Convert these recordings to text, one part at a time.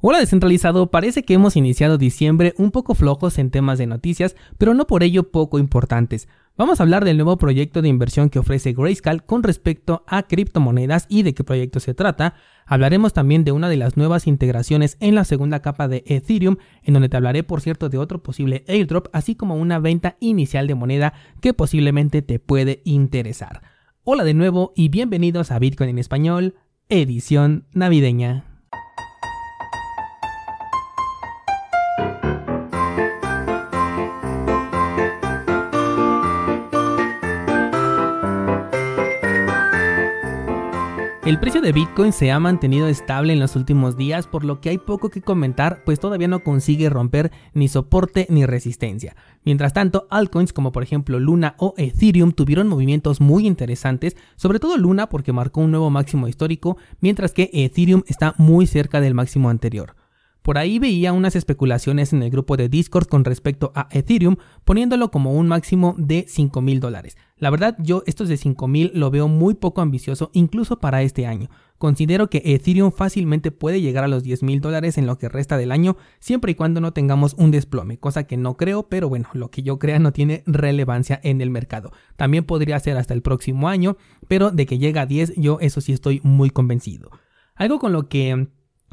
Hola descentralizado, parece que hemos iniciado diciembre un poco flojos en temas de noticias, pero no por ello poco importantes. Vamos a hablar del nuevo proyecto de inversión que ofrece Grayscale con respecto a criptomonedas y de qué proyecto se trata. Hablaremos también de una de las nuevas integraciones en la segunda capa de Ethereum, en donde te hablaré por cierto de otro posible airdrop, así como una venta inicial de moneda que posiblemente te puede interesar. Hola de nuevo y bienvenidos a Bitcoin en español, edición navideña. El precio de Bitcoin se ha mantenido estable en los últimos días, por lo que hay poco que comentar, pues todavía no consigue romper ni soporte ni resistencia. Mientras tanto, altcoins como por ejemplo Luna o Ethereum tuvieron movimientos muy interesantes, sobre todo Luna porque marcó un nuevo máximo histórico, mientras que Ethereum está muy cerca del máximo anterior. Por ahí veía unas especulaciones en el grupo de Discord con respecto a Ethereum, poniéndolo como un máximo de 5 mil dólares. La verdad, yo estos de 5 mil lo veo muy poco ambicioso, incluso para este año. Considero que Ethereum fácilmente puede llegar a los 10 mil dólares en lo que resta del año, siempre y cuando no tengamos un desplome, cosa que no creo, pero bueno, lo que yo crea no tiene relevancia en el mercado. También podría ser hasta el próximo año, pero de que llega a 10, yo eso sí estoy muy convencido. Algo con lo que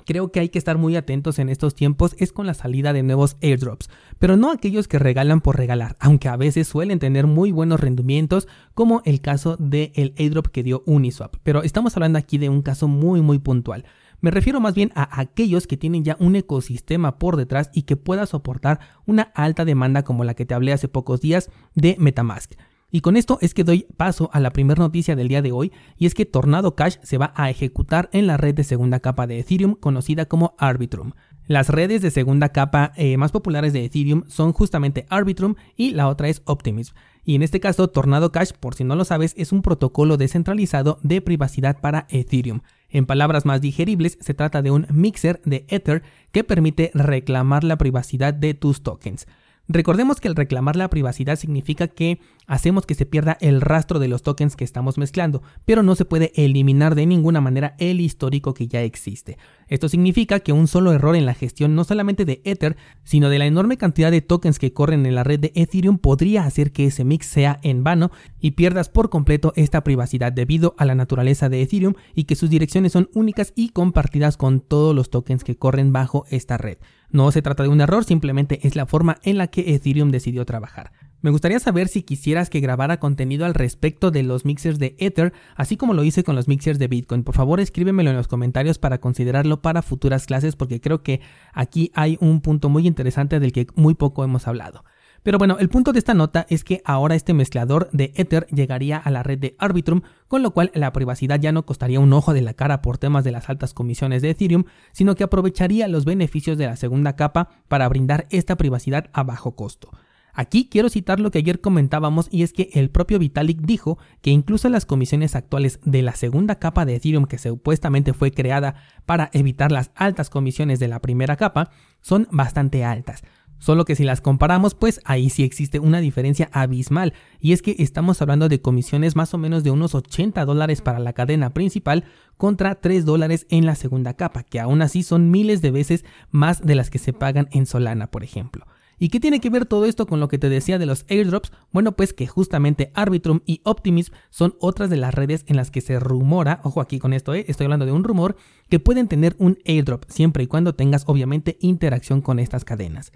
creo que hay que estar muy atentos en estos tiempos es con la salida de nuevos airdrops, pero no aquellos que regalan por regalar, aunque a veces suelen tener muy buenos rendimientos, como el caso del airdrop que dio Uniswap. Pero estamos hablando aquí de un caso muy muy puntual. Me refiero más bien a aquellos que tienen ya un ecosistema por detrás y que pueda soportar una alta demanda como la que te hablé hace pocos días de Metamask. Y con esto es que doy paso a la primera noticia del día de hoy y es que Tornado Cash se va a ejecutar en la red de segunda capa de Ethereum conocida como Arbitrum. Las redes de segunda capa eh, más populares de Ethereum son justamente Arbitrum y la otra es Optimism. Y en este caso, Tornado Cash, por si no lo sabes, es un protocolo descentralizado de privacidad para Ethereum. En palabras más digeribles, se trata de un mixer de Ether que permite reclamar la privacidad de tus tokens. Recordemos que el reclamar la privacidad significa que hacemos que se pierda el rastro de los tokens que estamos mezclando, pero no se puede eliminar de ninguna manera el histórico que ya existe. Esto significa que un solo error en la gestión no solamente de Ether, sino de la enorme cantidad de tokens que corren en la red de Ethereum podría hacer que ese mix sea en vano y pierdas por completo esta privacidad debido a la naturaleza de Ethereum y que sus direcciones son únicas y compartidas con todos los tokens que corren bajo esta red. No se trata de un error, simplemente es la forma en la que Ethereum decidió trabajar. Me gustaría saber si quisieras que grabara contenido al respecto de los mixers de Ether, así como lo hice con los mixers de Bitcoin. Por favor, escríbemelo en los comentarios para considerarlo para futuras clases, porque creo que aquí hay un punto muy interesante del que muy poco hemos hablado. Pero bueno, el punto de esta nota es que ahora este mezclador de Ether llegaría a la red de Arbitrum, con lo cual la privacidad ya no costaría un ojo de la cara por temas de las altas comisiones de Ethereum, sino que aprovecharía los beneficios de la segunda capa para brindar esta privacidad a bajo costo. Aquí quiero citar lo que ayer comentábamos y es que el propio Vitalik dijo que incluso las comisiones actuales de la segunda capa de Ethereum que supuestamente fue creada para evitar las altas comisiones de la primera capa son bastante altas. Solo que si las comparamos, pues ahí sí existe una diferencia abismal, y es que estamos hablando de comisiones más o menos de unos 80 dólares para la cadena principal contra 3 dólares en la segunda capa, que aún así son miles de veces más de las que se pagan en Solana, por ejemplo. ¿Y qué tiene que ver todo esto con lo que te decía de los airdrops? Bueno, pues que justamente Arbitrum y Optimism son otras de las redes en las que se rumora, ojo aquí con esto, ¿eh? estoy hablando de un rumor, que pueden tener un airdrop siempre y cuando tengas obviamente interacción con estas cadenas.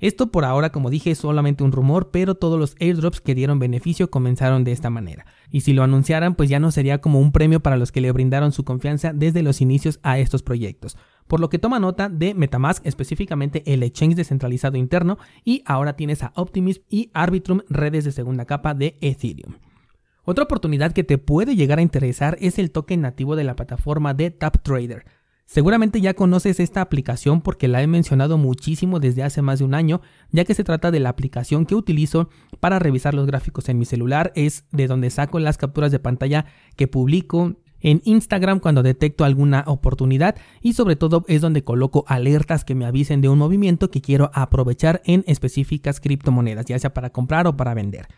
Esto por ahora, como dije, es solamente un rumor, pero todos los airdrops que dieron beneficio comenzaron de esta manera. Y si lo anunciaran, pues ya no sería como un premio para los que le brindaron su confianza desde los inicios a estos proyectos. Por lo que toma nota de Metamask, específicamente el exchange descentralizado interno, y ahora tienes a Optimism y Arbitrum, redes de segunda capa de Ethereum. Otra oportunidad que te puede llegar a interesar es el token nativo de la plataforma de TapTrader. Seguramente ya conoces esta aplicación porque la he mencionado muchísimo desde hace más de un año, ya que se trata de la aplicación que utilizo para revisar los gráficos en mi celular, es de donde saco las capturas de pantalla que publico en Instagram cuando detecto alguna oportunidad y sobre todo es donde coloco alertas que me avisen de un movimiento que quiero aprovechar en específicas criptomonedas, ya sea para comprar o para vender.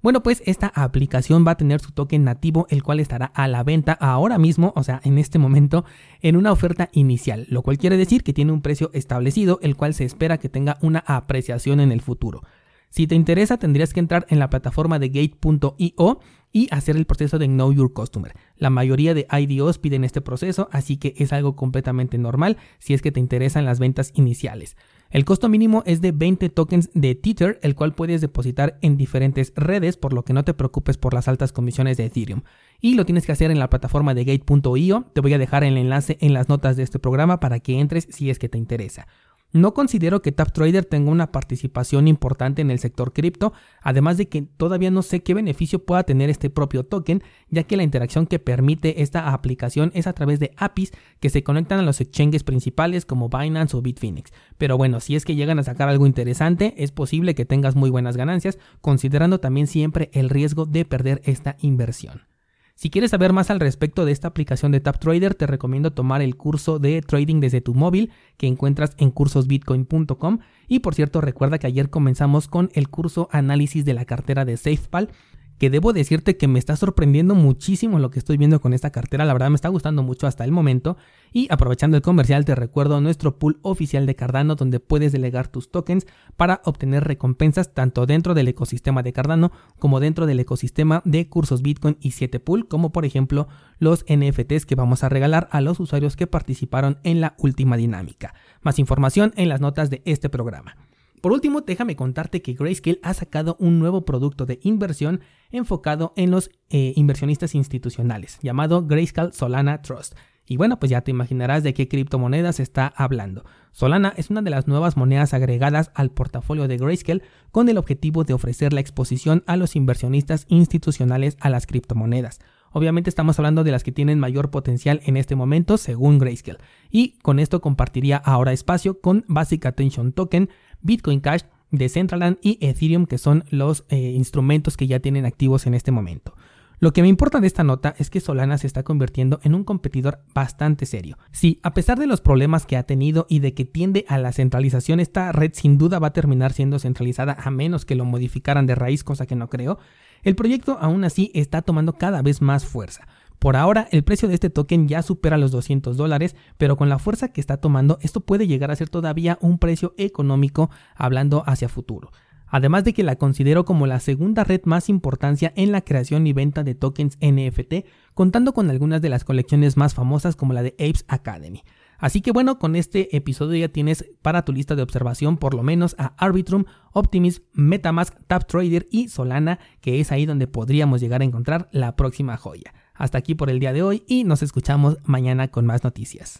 Bueno, pues esta aplicación va a tener su token nativo, el cual estará a la venta ahora mismo, o sea, en este momento, en una oferta inicial, lo cual quiere decir que tiene un precio establecido, el cual se espera que tenga una apreciación en el futuro. Si te interesa, tendrías que entrar en la plataforma de gate.io y hacer el proceso de Know Your Customer. La mayoría de IDOs piden este proceso, así que es algo completamente normal si es que te interesan las ventas iniciales. El costo mínimo es de 20 tokens de Tether, el cual puedes depositar en diferentes redes, por lo que no te preocupes por las altas comisiones de Ethereum. Y lo tienes que hacer en la plataforma de gate.io. Te voy a dejar el enlace en las notas de este programa para que entres si es que te interesa. No considero que TapTrader tenga una participación importante en el sector cripto, además de que todavía no sé qué beneficio pueda tener este propio token, ya que la interacción que permite esta aplicación es a través de APIs que se conectan a los exchanges principales como Binance o Bitfinex. Pero bueno, si es que llegan a sacar algo interesante, es posible que tengas muy buenas ganancias, considerando también siempre el riesgo de perder esta inversión. Si quieres saber más al respecto de esta aplicación de TapTrader, te recomiendo tomar el curso de trading desde tu móvil que encuentras en cursosbitcoin.com. Y por cierto, recuerda que ayer comenzamos con el curso análisis de la cartera de SafePal que debo decirte que me está sorprendiendo muchísimo lo que estoy viendo con esta cartera, la verdad me está gustando mucho hasta el momento y aprovechando el comercial te recuerdo nuestro pool oficial de Cardano donde puedes delegar tus tokens para obtener recompensas tanto dentro del ecosistema de Cardano como dentro del ecosistema de cursos Bitcoin y 7 pool como por ejemplo los NFTs que vamos a regalar a los usuarios que participaron en la última dinámica. Más información en las notas de este programa. Por último, déjame contarte que Grayscale ha sacado un nuevo producto de inversión enfocado en los eh, inversionistas institucionales, llamado Grayscale Solana Trust. Y bueno, pues ya te imaginarás de qué criptomonedas está hablando. Solana es una de las nuevas monedas agregadas al portafolio de Grayscale con el objetivo de ofrecer la exposición a los inversionistas institucionales a las criptomonedas. Obviamente estamos hablando de las que tienen mayor potencial en este momento según Grayscale. Y con esto compartiría ahora espacio con Basic Attention Token, Bitcoin Cash, Decentraland y Ethereum, que son los eh, instrumentos que ya tienen activos en este momento. Lo que me importa de esta nota es que Solana se está convirtiendo en un competidor bastante serio. Sí, a pesar de los problemas que ha tenido y de que tiende a la centralización, esta red sin duda va a terminar siendo centralizada a menos que lo modificaran de raíz, cosa que no creo. El proyecto aún así está tomando cada vez más fuerza. Por ahora, el precio de este token ya supera los 200 dólares, pero con la fuerza que está tomando, esto puede llegar a ser todavía un precio económico hablando hacia futuro. Además de que la considero como la segunda red más importancia en la creación y venta de tokens NFT, contando con algunas de las colecciones más famosas como la de Apes Academy. Así que bueno, con este episodio ya tienes para tu lista de observación por lo menos a Arbitrum, Optimism, Metamask, TapTrader y Solana, que es ahí donde podríamos llegar a encontrar la próxima joya. Hasta aquí por el día de hoy y nos escuchamos mañana con más noticias.